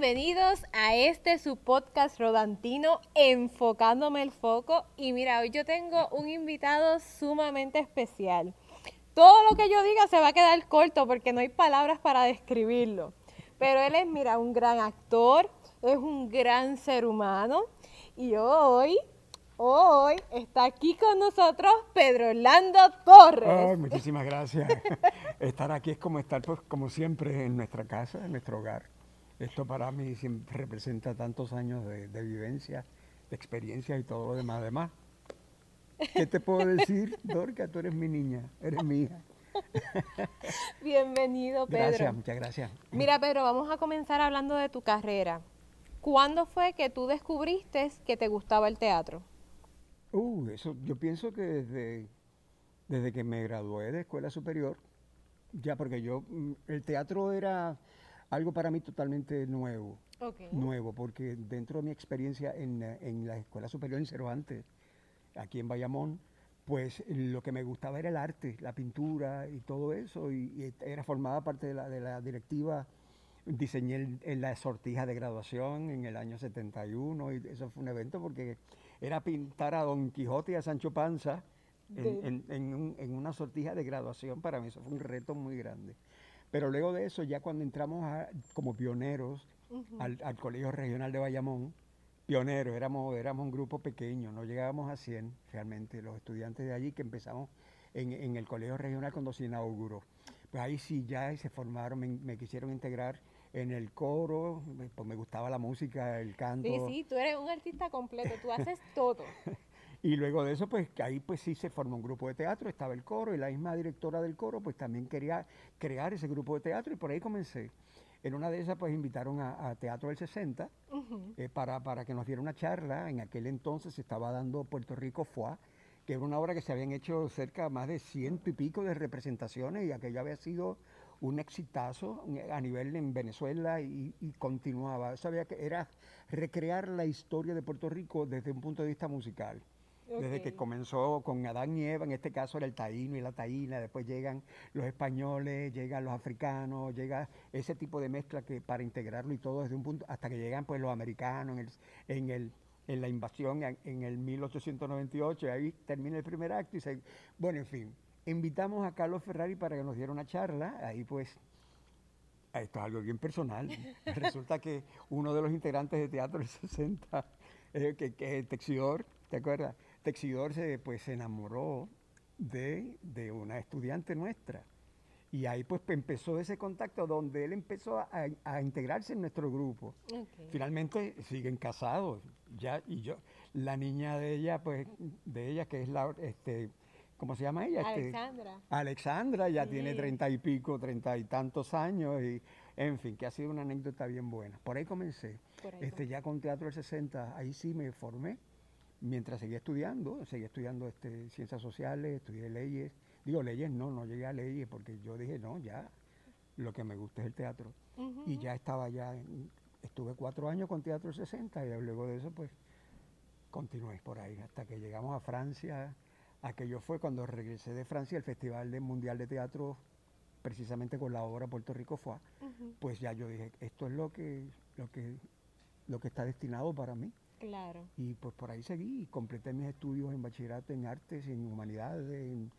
Bienvenidos a este su podcast rodantino Enfocándome el Foco. Y mira, hoy yo tengo un invitado sumamente especial. Todo lo que yo diga se va a quedar corto porque no hay palabras para describirlo. Pero él es, mira, un gran actor, es un gran ser humano. Y hoy, hoy está aquí con nosotros Pedro Orlando Torres. Muchísimas gracias. estar aquí es como estar, pues, como siempre, en nuestra casa, en nuestro hogar. Esto para mí siempre representa tantos años de, de vivencia, de experiencia y todo lo demás. Además, ¿qué te puedo decir, Dorca? Tú eres mi niña, eres mi hija. Bienvenido, Pedro. Gracias, muchas gracias. Mira, Pedro, vamos a comenzar hablando de tu carrera. ¿Cuándo fue que tú descubriste que te gustaba el teatro? Uh, eso, yo pienso que desde, desde que me gradué de escuela superior, ya porque yo, mm, el teatro era algo para mí totalmente nuevo, nuevo, porque dentro de mi experiencia en, eh, en la escuela superior en Cervantes, aquí en Bayamón, pues lo que me gustaba era el arte, la pintura y todo eso, y, y era formada parte de la, de la directiva. Diseñé el- la sortija de graduación en el año 71 y eso fue un evento porque era pintar a Don Quijote y a Sancho Panza en, De- en- en un- en una sortija de graduación. Para mí eso fue un reto muy grande. Pero luego de eso, ya cuando entramos a- como pioneros al, al Colegio Regional de Bayamón, pioneros, éramos, éramos un grupo pequeño, no llegábamos a 100 realmente, los estudiantes de allí que empezamos en, en el Colegio Regional cuando se inauguró. Pues ahí sí ya se formaron, me, me quisieron integrar en el coro, pues me gustaba la música, el canto. Sí, sí, tú eres un artista completo, tú haces todo. Y luego de eso, pues que ahí pues sí se formó un grupo de teatro, estaba el coro y la misma directora del coro pues también quería crear ese grupo de teatro y por ahí comencé. En una de esas pues invitaron a, a Teatro del 60 Ujú. eh, para, para que nos diera una charla. En aquel entonces se estaba dando Puerto Rico FUA, que era una obra que se habían hecho cerca de más de ciento y pico de representaciones y aquello había sido un exitazo eh, a nivel en Venezuela y, y continuaba. Eso había que, era recrear la historia de Puerto Rico desde un punto de vista musical. Desde que comenzó con Adán y Eva, en este caso era el taíno y la taína, después llegan los españoles, llegan los africanos, llega ese tipo de mezcla que para integrarlo y todo desde un punto, hasta que llegan pues los americanos en, el, en, el, en la invasión en, en el 1898, y ahí termina el primer acto y se, bueno, en fin, invitamos a Carlos Ferrari para que nos diera una charla, ahí pues esto es algo bien personal. Resulta que uno de los integrantes de Teatro del 60, eh, que, que es Texidor, ¿te acuerdas? Texidor se, pues, se enamoró de, de una estudiante nuestra. Y ahí pues empezó ese contacto donde él empezó a, a integrarse en nuestro grupo. Ok. Finalmente siguen casados, ya, y yo, la niña de ella, pues, de ella, que es la, este, ¿cómo se llama ella? Este, Alexandra. Alexandra ya tiene treinta y pico, treinta y tantos años, y en fin, que ha sido una anécdota bien buena. Por ahí comencé. Por ahí este, ya con Teatro del 60, ahí sí me formé, mientras seguía estudiando, seguía estudiando este, ciencias sociales, estudié leyes. Digo leyes, no, no llegué a leyes, porque yo dije, no, ya, lo que me gusta es el teatro. Y ya estaba ya, estuve cuatro años con Teatro del 60, y luego de eso, pues, continué por ahí, hasta que llegamos a Francia. Aquello fue cuando regresé de Francia, el Festival de Mundial de Teatro, precisamente con la obra Puerto Rico fue, pues ya yo dije, esto es lo que, lo que, lo que está destinado para mí. Claro. Y pues por ahí seguí completé mis estudios en bachillerato en artes, en humanidades, en,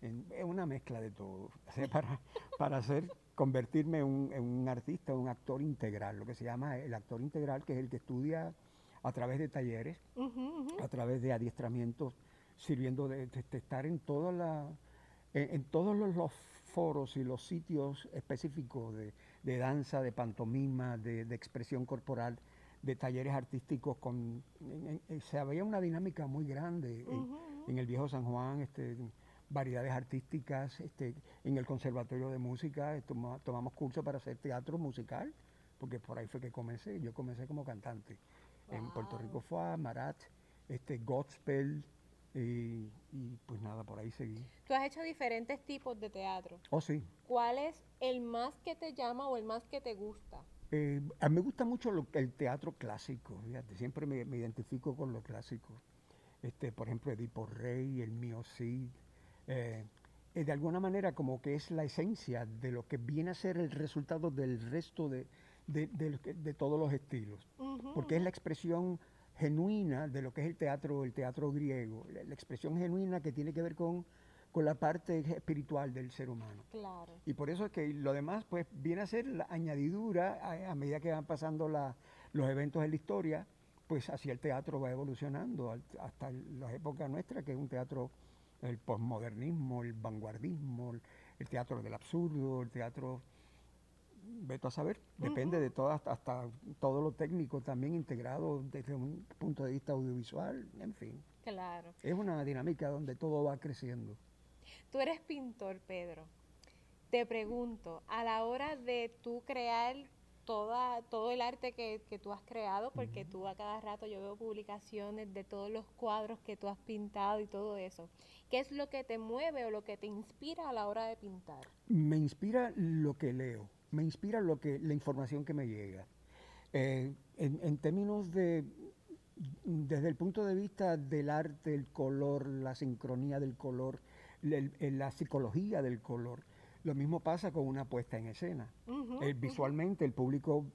en- en una mezcla de todo, para, para hacer, convertirme en un, en un artista, un actor integral, lo que se llama el actor integral, que es el que estudia a través de talleres, a través de adiestramientos, sirviendo de, de- de estar en toda la, en, todos los, los foros y los sitios específicos de, de danza, de pantomima, de expresión corporal, de talleres artísticos con en- en- en- se había una dinámica muy grande en, el viejo San Juan, este, variedades artísticas, este, en el conservatorio de música, eh, toma- tomamos cursos para hacer teatro musical, porque por ahí fue que comencé, yo comencé como cantante. En Puerto Rico Wow. fue a Marat, este, Godspell, y, y pues nada, por ahí seguí. Tú has hecho diferentes tipos de teatro. Oh, sí. ¿Cuál es el más que te llama o el más que te gusta? Eh, a mí me gusta mucho lo- el teatro clásico, fíjate, siempre me, me identifico con lo clásico. Este, por ejemplo, Edipo Rey, el mío Cid. eh, eh, de alguna manera como que es la esencia de lo que viene a ser el resultado del resto de, de, de lo que- de todos los estilos, porque es la expresión genuina de lo que es el teatro, el teatro griego, la, la expresión genuina que tiene que ver con, con la parte espiritual del ser humano. Claro. Y por eso es que lo demás pues viene a ser la añadidura a, a medida que van pasando la- los eventos en la historia, pues así el teatro va evolucionando al- hasta la época nuestra, que es un teatro, el posmodernismo, el vanguardismo, el, el teatro del absurdo, el teatro, veto a saber, depende de todo, hasta, hasta todo lo técnico también integrado desde un punto de vista audiovisual, en fin. Claro. Es una dinámica donde todo va creciendo. Tú eres pintor, Pedro. Te pregunto, a la hora de tú crear toda, todo el arte que, que tú has creado, porque tú a cada rato yo veo publicaciones de todos los cuadros que tú has pintado y todo eso, ¿qué es lo que te mueve o lo que te inspira a la hora de pintar? Me inspira lo que leo, me inspira lo que, la información que me llega. Eh, en, en términos de, desde el punto de vista del arte, el color, la sincronía del color, el- el- la psicología del color, lo mismo pasa con una puesta en escena. Eh, visualmente el público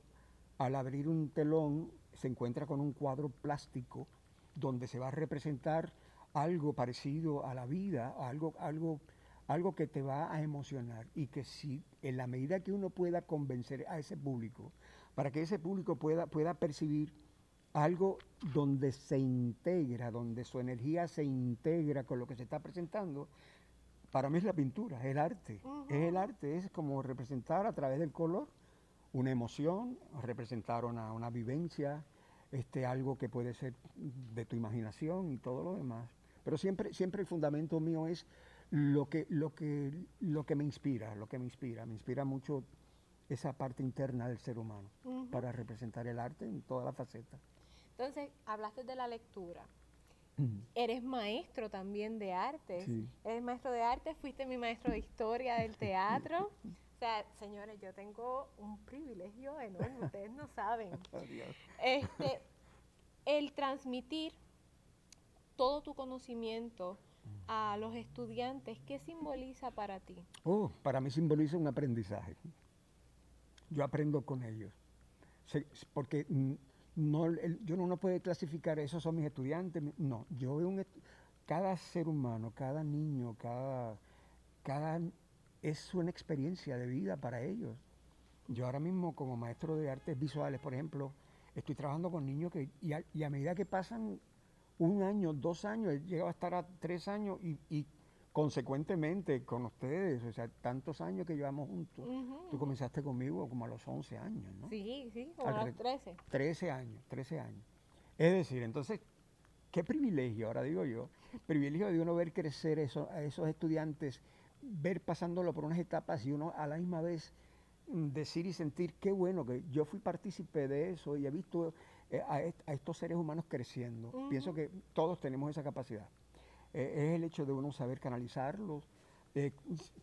al abrir un telón se encuentra con un cuadro plástico donde se va a representar algo parecido a la vida, algo, algo, algo que te va a emocionar y que si en la medida que uno pueda convencer a ese público, para que ese público pueda, pueda percibir algo donde se integra, donde su energía se integra con lo que se está presentando, para mí es la pintura, es el arte. Es el arte, es como representar a través del color una emoción, representar una, una vivencia, este, algo que puede ser de tu imaginación y todo lo demás. Pero siempre, siempre el fundamento mío es lo que, lo que, lo que me inspira, lo que me inspira. Me inspira mucho esa parte interna del ser humano para representar el arte en todas las facetas. Entonces, hablaste de la lectura. Mm. Eres maestro también de artes. Sí. Eres maestro de artes, fuiste mi maestro de historia del teatro. O sea, señores, yo tengo un privilegio enorme, ustedes no saben. Este, el transmitir todo tu conocimiento a los estudiantes, ¿qué simboliza para ti? Oh, para mí simboliza un aprendizaje. Yo aprendo con ellos. Porque mm, no, el- yo no, no puede clasificar, esos son mis estudiantes. No, yo veo un, cada ser humano, cada niño, cada, cada, es una experiencia de vida para ellos. Yo ahora mismo como maestro de artes visuales, por ejemplo, estoy trabajando con niños que, y a, medida que pasan un año, dos años, él llega a estar a tres años y, y consecuentemente con ustedes, o sea, tantos años que llevamos juntos. Tú comenzaste conmigo como a los 11 años, ¿no? Sí, sí, como a los Alre- 13. 13 años, 13 años. Es decir, entonces, qué privilegio, ahora digo yo, privilegio de uno ver crecer eso- a esos estudiantes, ver pasándolo por unas etapas y uno a la misma vez mm, decir y sentir qué bueno que yo fui partícipe de eso y he visto eh, a, est- a estos seres humanos creciendo. Pienso que todos tenemos esa capacidad. Eh, es el hecho de uno saber canalizarlos. Eh,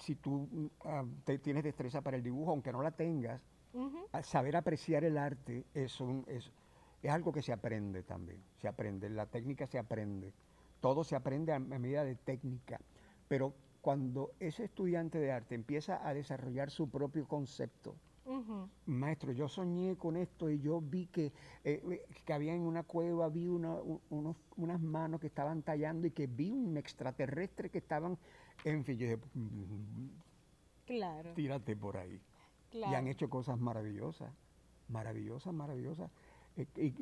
si tú mm, ah, te- tienes destreza para el dibujo, aunque no la tengas, saber apreciar el arte es, un- es, es algo que se aprende también, se aprende, la técnica se aprende, todo se aprende a, a medida de técnica, pero cuando ese estudiante de arte empieza a desarrollar su propio concepto, Maestro, yo soñé con esto y yo vi que, eh, que había en una cueva, vi una- unos- unas manos que estaban tallando y que vi un extraterrestre que estaban, en fin, yo dije, "Mm, Claro, tírate por ahí claro. y han hecho cosas maravillosas, maravillosas, maravillosas. Eh, Y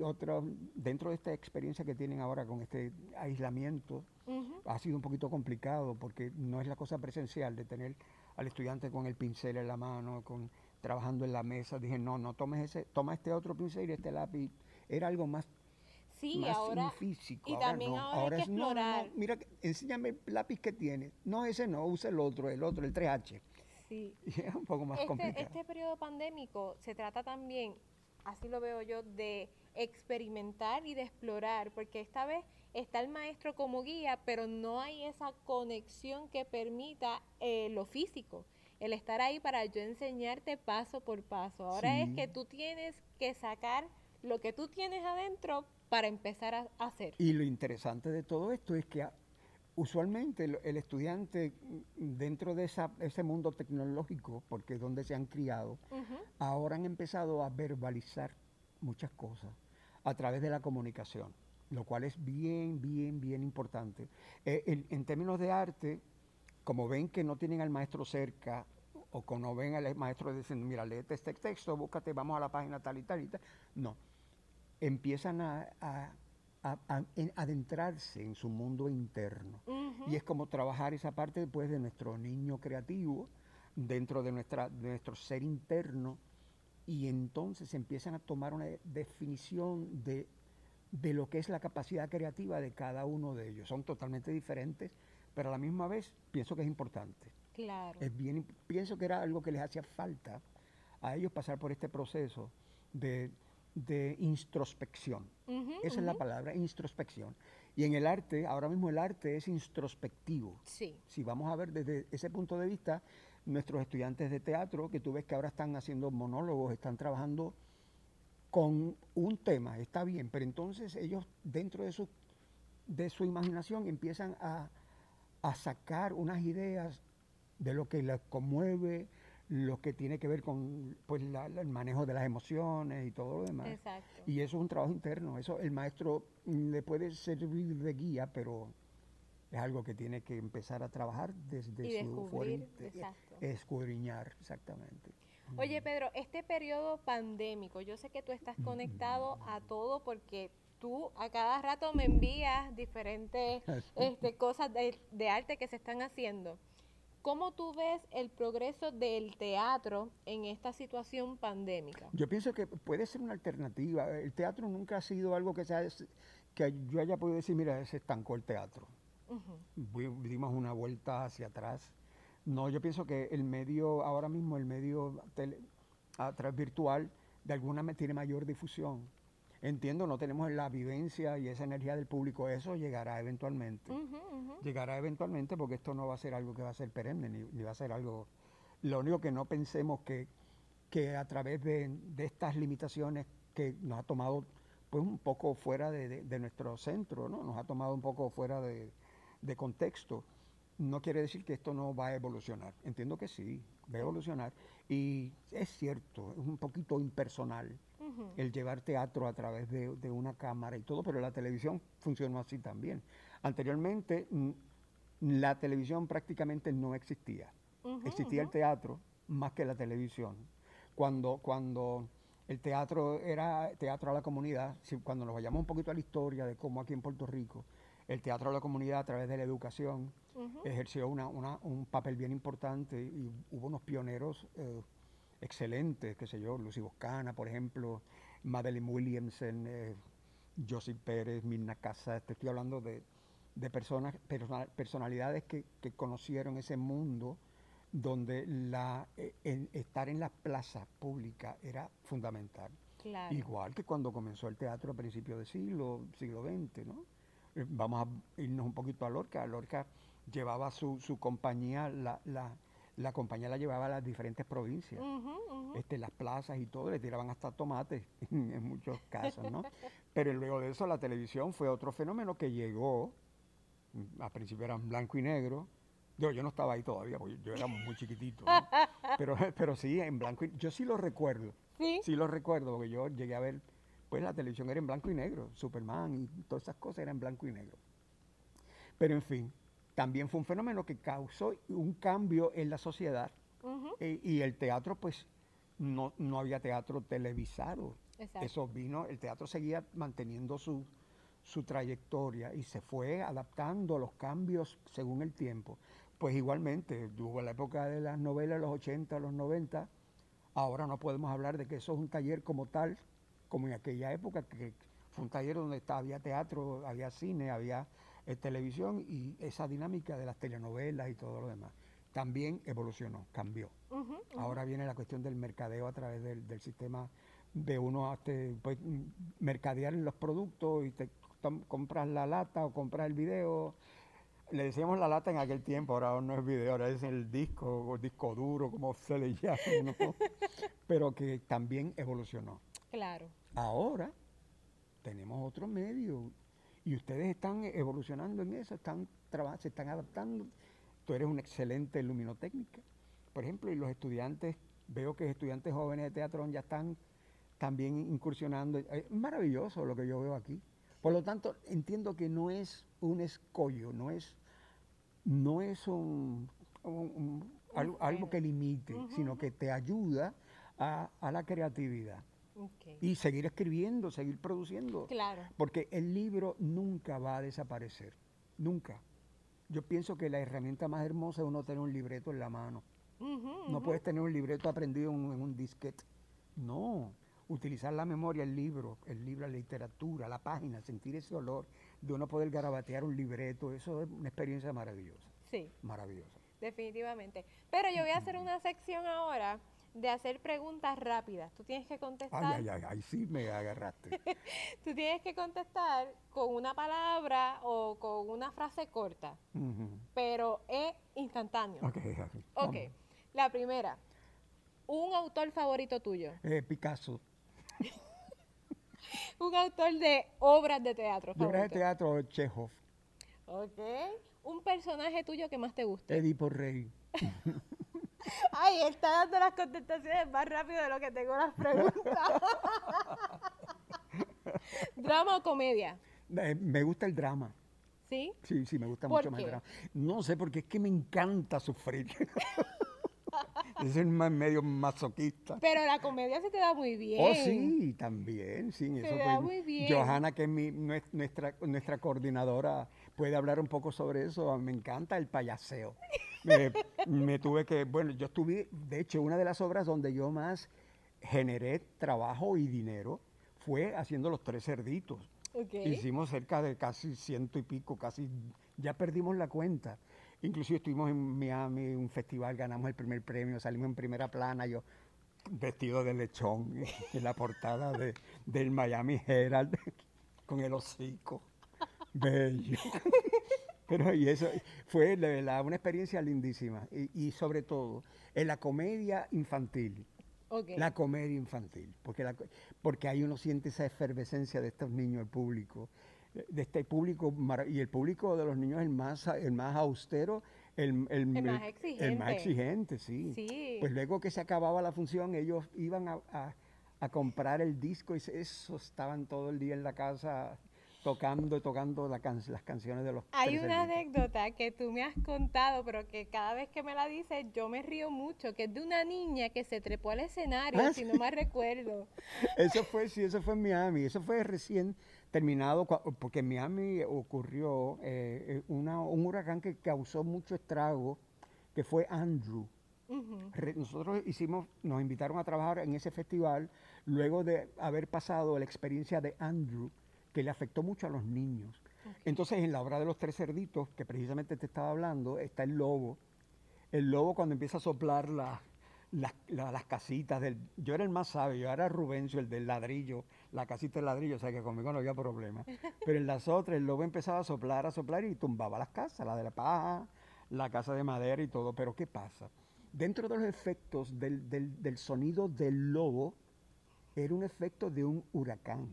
dentro de esta experiencia que tienen ahora con este aislamiento, ha sido un poquito complicado porque no es la cosa presencial de tener al estudiante con el pincel en la mano, con trabajando en la mesa. Dije, no, no tomes ese, toma este otro pincel y este lápiz. Era algo más, Sí, más ahora. físico. y ahora también no. ahora hay que es, no, no, no, explorar. mira, enséñame el lápiz que tienes. No, ese no, usa el otro, el otro, el 3H. Sí. Y es un poco más complicado. Este, este periodo pandémico se trata también, así lo veo yo, de experimentar y de explorar, porque esta vez está el maestro como guía, pero no hay esa conexión que permita eh, lo físico, el estar ahí para yo enseñarte paso por paso. Ahora es que tú tienes que sacar lo que tú tienes adentro para empezar a hacer. Y lo interesante de todo esto es que a- usualmente el, el estudiante mm, dentro de esa- ese mundo tecnológico, porque es donde se han criado, ahora han empezado a verbalizar muchas cosas a través de la comunicación, lo cual es bien, bien, bien importante. Eh, en, en términos de arte, como ven que no tienen al maestro cerca, o cuando ven al maestro diciendo, mira, léete este texto, búscate, vamos a la página tal y tal y tal, no, empiezan a, a- a- a en- adentrarse en su mundo interno. Y es como trabajar esa parte pues, de nuestro niño creativo dentro de, nuestra, de nuestro ser interno y entonces empiezan a tomar una definición de, de lo que es la capacidad creativa de cada uno de ellos. Son totalmente diferentes, pero a la misma vez pienso que es importante. Claro. Es bien, pienso que era algo que les hacía falta a ellos pasar por este proceso de, de introspección. Esa es la palabra, introspección. Y en el arte, ahora mismo el arte es introspectivo. Sí. Si vamos a ver desde ese punto de vista, nuestros estudiantes de teatro, que tú ves que ahora están haciendo monólogos, están trabajando con un tema, está bien, pero entonces ellos dentro de su, de su imaginación empiezan a, a sacar unas ideas de lo que les conmueve, lo que tiene que ver con pues, la- la- el manejo de las emociones y todo lo demás. Exacto. Y eso es un trabajo interno. Eso el maestro mm, le puede servir de guía, pero es algo que tiene que empezar a trabajar desde Y su exacto. escudriñar, exactamente. Oye, Pedro, este periodo pandémico, yo sé que tú estás conectado a todo porque tú a cada rato me envías diferentes este, cosas de, de arte que se están haciendo. ¿Cómo tú ves el progreso del teatro en esta situación pandémica? Yo pienso que puede ser una alternativa. El teatro nunca ha sido algo que, sea, que yo haya podido decir, mira, se estancó el teatro. Fu- dimos una vuelta hacia atrás. No, yo pienso que el medio, ahora mismo el medio tele- a través virtual, de alguna manera tiene mayor difusión. Entiendo, no tenemos la vivencia y esa energía del público, eso llegará eventualmente. Llegará eventualmente porque esto no va a ser algo que va a ser perenne, ni, ni va a ser algo... Lo único que no pensemos que, que a través de, de estas limitaciones que nos ha tomado pues un poco fuera de, de- de nuestro centro, ¿no? Nos ha tomado un poco fuera de, de contexto. No quiere decir que esto no va a evolucionar. Entiendo que sí, va a evolucionar. Y es cierto, es un poquito impersonal El llevar teatro a través de, de una cámara y todo, pero la televisión funcionó así también. Anteriormente mm, la televisión prácticamente no existía. Existía el teatro más que la televisión. Cuando, cuando el teatro era teatro a la comunidad, si- cuando nos vayamos un poquito a la historia de cómo aquí en Puerto Rico, el teatro a la comunidad a través de la educación ejerció una- una- un papel bien importante y hubo unos pioneros eh, excelentes, qué sé yo, Lucy Boscana, por ejemplo, Madeline Williamson, eh, Joseph Pérez, Mirna Casas, te estoy hablando de, de personas, persona- personalidades que, que conocieron ese mundo donde la, eh, estar en las plazas públicas era fundamental. Claro. Igual que cuando comenzó el teatro a principios del siglo, siglo XX, ¿no? Eh, Vamos a irnos un poquito a Lorca. Lorca llevaba su, su compañía, la, la, la compañía la llevaba a las diferentes provincias, este, las plazas y todo, le tiraban hasta tomates en muchos casos, ¿no? Pero luego de eso la televisión fue otro fenómeno que llegó, a principio era en blanco y negro, yo, yo no estaba ahí todavía, porque yo era muy chiquitito, ¿no? pero, pero sí, en blanco y yo sí lo recuerdo. Sí. Sí lo recuerdo, porque yo llegué a ver, pues la televisión era en blanco y negro, Superman y todas esas cosas eran en blanco y negro. Pero en fin, también fue un fenómeno que causó un cambio en la sociedad eh, y el teatro, pues no, no había teatro televisado. Exacto. Eso vino, el teatro seguía manteniendo su, su trayectoria y se fue adaptando a los cambios según el tiempo. Pues igualmente, hubo la época de las novelas, los 80, los 90, ahora no podemos hablar de que eso es un taller como tal, como en aquella época, que fue un taller donde estaba, había teatro, había cine, había eh, televisión y esa dinámica de las telenovelas y todo lo demás. También evolucionó, cambió. Ahora viene la cuestión del mercadeo a través del, del sistema de uno este, pues, mercadear los productos y te compras la lata o compras el video. Le decíamos la lata en aquel tiempo, ahora no es video, ahora es el disco o disco duro, como se le llama, ¿no? pero que también evolucionó. Claro. Ahora tenemos otro medio y ustedes están evolucionando en eso, están se están adaptando. Tú eres una excelente luminotécnica, por ejemplo, y los estudiantes, veo que estudiantes jóvenes de teatro ya están también incursionando. Es maravilloso lo que yo veo aquí. Por lo tanto, entiendo que no es un escollo, no es, no es un, un- un- algo, algo que limite, sino que te ayuda a, a la creatividad. Y seguir escribiendo, seguir produciendo. Claro. Porque el libro nunca va a desaparecer. Nunca. Yo pienso que la herramienta más hermosa es uno tener un libreto en la mano. No puedes tener un libreto aprendido en, un- en un disquete. No. Utilizar la memoria, el libro, el libro, la literatura, la página, sentir ese olor de uno poder garabatear un libreto, eso es una experiencia maravillosa. Sí. Maravillosa. Definitivamente. Pero yo voy a hacer una sección ahora de hacer preguntas rápidas. Tú tienes que contestar. Ay, ay, ay, ahí sí me agarraste. Tú tienes que contestar con una palabra o con una frase corta, pero es instantáneo. Ok, ok. Ok. vamos. La primera. Un autor favorito tuyo. Eh, Picasso. Un autor de obras de teatro De obras de teatro, Chekhov. Ok. Un personaje tuyo que más te guste. Edipo Rey. Ay, está dando las contestaciones más rápido de lo que tengo las preguntas. ¿Drama o comedia? Eh, me gusta el drama. ¿Sí? Sí, sí, me gusta ¿Por mucho más el drama. No sé, porque es que me encanta sufrir. es el más medio masoquista. Pero la comedia se te da muy bien. Oh, sí, también, sí. Se eso da pues, muy bien. Johanna, que es mi, nues- nuestra, nuestra coordinadora, puede hablar un poco sobre eso. Me encanta el payaseo. Me, me tuve que, bueno, yo estuve, de hecho, una de las obras donde yo más generé trabajo y dinero fue haciendo los tres cerditos. Ok. Hicimos cerca de casi ciento y pico, casi, ya perdimos la cuenta. Inclusive estuvimos en Miami, un festival, ganamos el primer premio, salimos en primera plana, yo vestido de lechón en la portada de, del Miami Herald, con el hocico, bello. Pero y eso fue de verdad una experiencia lindísima. Y, y sobre todo, en la comedia infantil. La comedia infantil, porque, la porque ahí uno siente esa efervescencia de estos niños, el público, de este público, y el público de los niños es el más, el más austero, el, El más El más exigente. exigente, sí. Sí. Pues luego que se acababa la función, ellos iban a, a- a comprar el disco y eso estaban todo el día en la casa tocando, tocando la can- las canciones de los Hay una anécdota que tú me has contado, pero que cada vez que me la dices yo me río mucho, que es de una niña que se trepó al escenario, Ah, si no me recuerdo. Eso fue, sí, eso fue en Miami. Eso fue recién terminado, porque en Miami ocurrió eh, eh, una- un huracán que causó mucho estrago, que fue Andrew. Re- Nosotros hicimos, nos invitaron a trabajar en ese festival luego de haber pasado la experiencia de Andrew, que le afectó mucho a los niños. Entonces, en la obra de los tres cerditos, que precisamente te estaba hablando, está el lobo. El lobo cuando empieza a soplar la- las- la- las casitas del... Yo era el más sabio, yo era Rubencio, el del ladrillo, la casita del ladrillo, o sea que conmigo no había problema. Pero en las otras, el lobo empezaba a soplar, a soplar y tumbaba las casas, la de la paja, la casa de madera y todo. Pero ¿qué pasa? Dentro de los efectos del, del- del sonido del lobo, era un efecto de un huracán.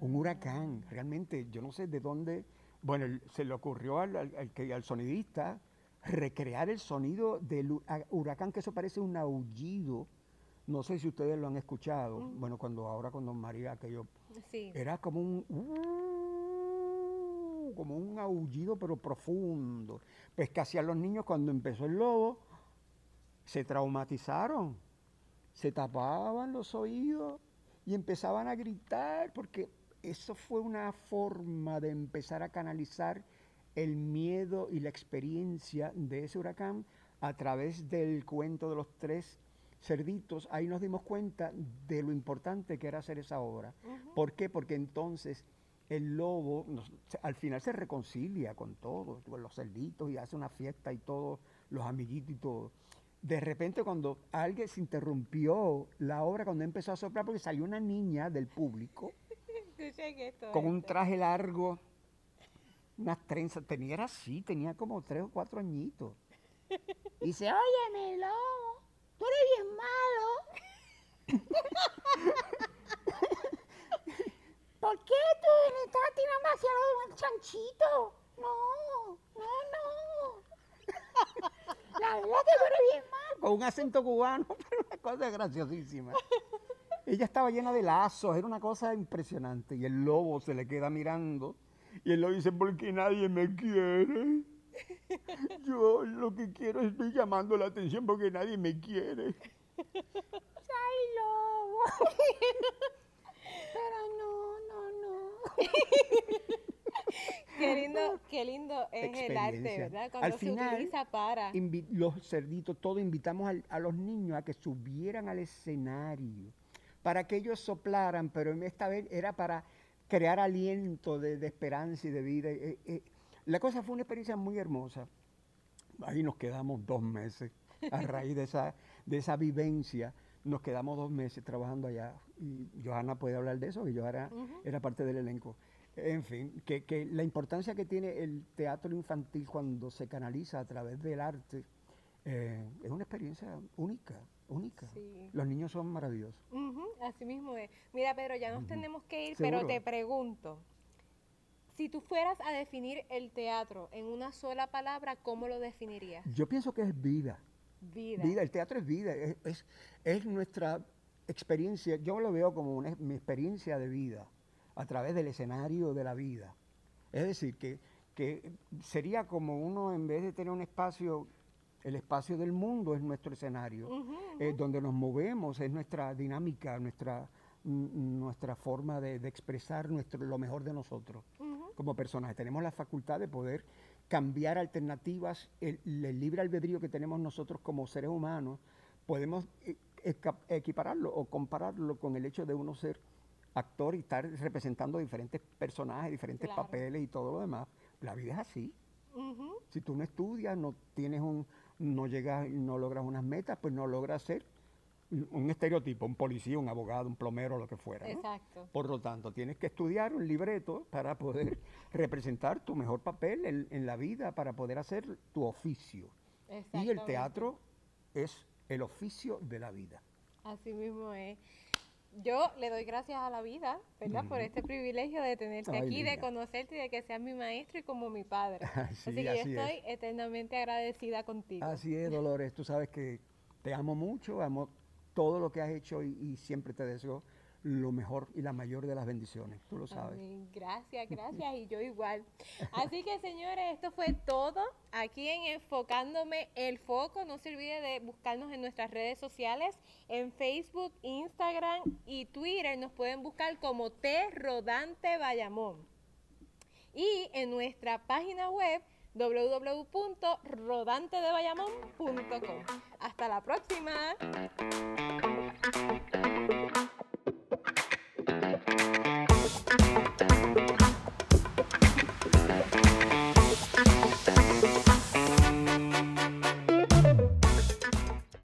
Un huracán, realmente, yo no sé de dónde, bueno, el- se le ocurrió al, al- al que- al sonidista recrear el sonido del huracán, que eso parece un aullido. No sé si ustedes lo han escuchado. Bueno, cuando ahora con Don María, aquello Sí. era como un uh, como un aullido pero profundo. Pues que hacían los niños cuando empezó el lobo, se traumatizaron, se tapaban los oídos y empezaban a gritar porque eso fue una forma de empezar a canalizar el miedo y la experiencia de ese huracán a través del cuento de los tres cerditos. Ahí nos dimos cuenta de lo importante que era hacer esa obra. ¿Por qué? Porque entonces el lobo nos- al final se reconcilia con todos, con los cerditos y hace una fiesta y todos los amiguitos y todo. De repente cuando alguien se interrumpió la obra, cuando empezó a soplar, porque salió una niña del público con un traje largo, unas trenzas. Tenía, era así, tenía como tres o cuatro añitos. Dice, óyeme, lobo, tú eres bien malo. ¿Por qué tú me estás tirando hacia un chanchito? No, no, no. La verdad es que tú eres bien malo. Con un acento cubano, pero una cosa graciosísima. Ella estaba llena de lazos, era una cosa impresionante. Y el lobo se le queda mirando y él lo dice, porque nadie me quiere. Yo lo que quiero es estoy llamando la atención porque nadie me quiere. ¡Ay, lobo! Pero no, no, no. Qué lindo, qué lindo es el arte. ¿verdad? Cuando Al se final, utiliza para. Los cerditos, todos invitamos al- a los niños a que subieran al escenario para que ellos soplaran, pero esta vez era para crear aliento de, de esperanza y de vida. Eh, eh, la cosa fue una experiencia muy hermosa. Ahí nos quedamos dos meses a raíz de esa, de esa vivencia. Nos quedamos dos meses trabajando allá y Johanna puede hablar de eso, que Johanna era parte del elenco. En fin, que, que la importancia que tiene el teatro infantil cuando se canaliza a través del arte eh, es una experiencia única, única. Sí. Los niños son maravillosos. Ujú, así mismo es. Mira, Pedro, ya nos tenemos que ir, pero te pregunto, si tú fueras a definir el teatro en una sola palabra, ¿cómo lo definirías? Yo pienso que es vida. Vida. Vida, el teatro es vida, es, es- es nuestra experiencia, yo lo veo como una, mi experiencia de vida, a través del escenario de la vida. Es decir, que, que sería como uno, en vez de tener un espacio, el espacio del mundo es nuestro escenario, eh, donde nos movemos, es nuestra dinámica, nuestra, nuestra forma de, de expresar nuestro, lo mejor de nosotros como personajes. Tenemos la facultad de poder cambiar alternativas, el, el libre albedrío que tenemos nosotros como seres humanos, podemos eh, equipararlo o compararlo con el hecho de uno ser actor y estar representando diferentes personajes, diferentes Claro. papeles y todo lo demás. La vida es así. Si tú no estudias, no tienes un, no llegas, no logras unas metas, pues no logras ser un estereotipo, un policía, un abogado, un plomero, lo que fuera. ¿no? Exacto. Por lo tanto, tienes que estudiar un libreto para poder representar tu mejor papel en, en la vida, para poder hacer tu oficio. Y el teatro es el oficio de la vida. Así mismo es. Yo le doy gracias a la vida, ¿verdad? Por este privilegio de tenerte Ay, aquí, de conocerte y de que seas mi maestro y como mi padre. Sí, así que yo es. estoy eternamente agradecida contigo. Así es, Dolores. Tú sabes que te amo mucho, amo todo lo que has hecho y, y siempre te deseo lo mejor y la mayor de las bendiciones. Tú lo sabes. Gracias, gracias y yo igual. Así que señores, esto fue todo aquí en Enfocándome el Foco. No se olvide de buscarnos en nuestras redes sociales, en Facebook, Instagram y Twitter. Nos pueden buscar como T Rodante Bayamón. Y en nuestra página web www.rodantedebayamón.com. Hasta la próxima. thank you